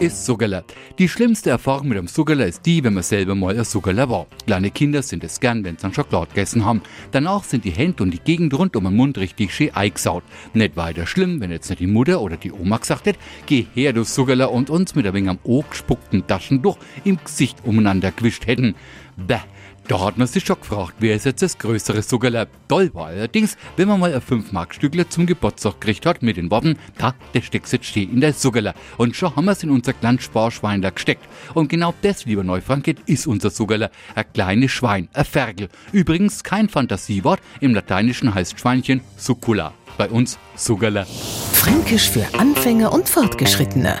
ist Suggerler. Die schlimmste Erfahrung mit dem Suggerler ist die, wenn man selber mal ein Suggerler war. Kleine Kinder sind es gern, wenn sie einen Schokolade gegessen haben. Danach sind die Hände und die Gegend rund um den Mund richtig schön eingesaut. Nicht weiter schlimm, wenn jetzt nicht die Mutter oder die Oma gesagt hätte, geh her, du Suggerler, und uns mit ein wenig am Ohr gespuckten Taschentuch im Gesicht umeinander gewischt hätten. Bäh, da hat man sich schon gefragt, wer ist jetzt das größere Suggerler. Toll war allerdings, wenn man mal ein 5-Mark-Stückler zum Geburtstag gekriegt hat mit den Worten, da, der steckt jetzt steh in der Suggerler. Und schon haben wir es in unser kleines Sparschweinler gesteckt. Und genau das, lieber Neufranket, ist unser Suggerler. Ein kleines Schwein, ein Ferkel. Übrigens kein Fantasiewort, im Lateinischen heißt Schweinchen Succula. Bei uns Suggerler. Fränkisch für Anfänger und Fortgeschrittene.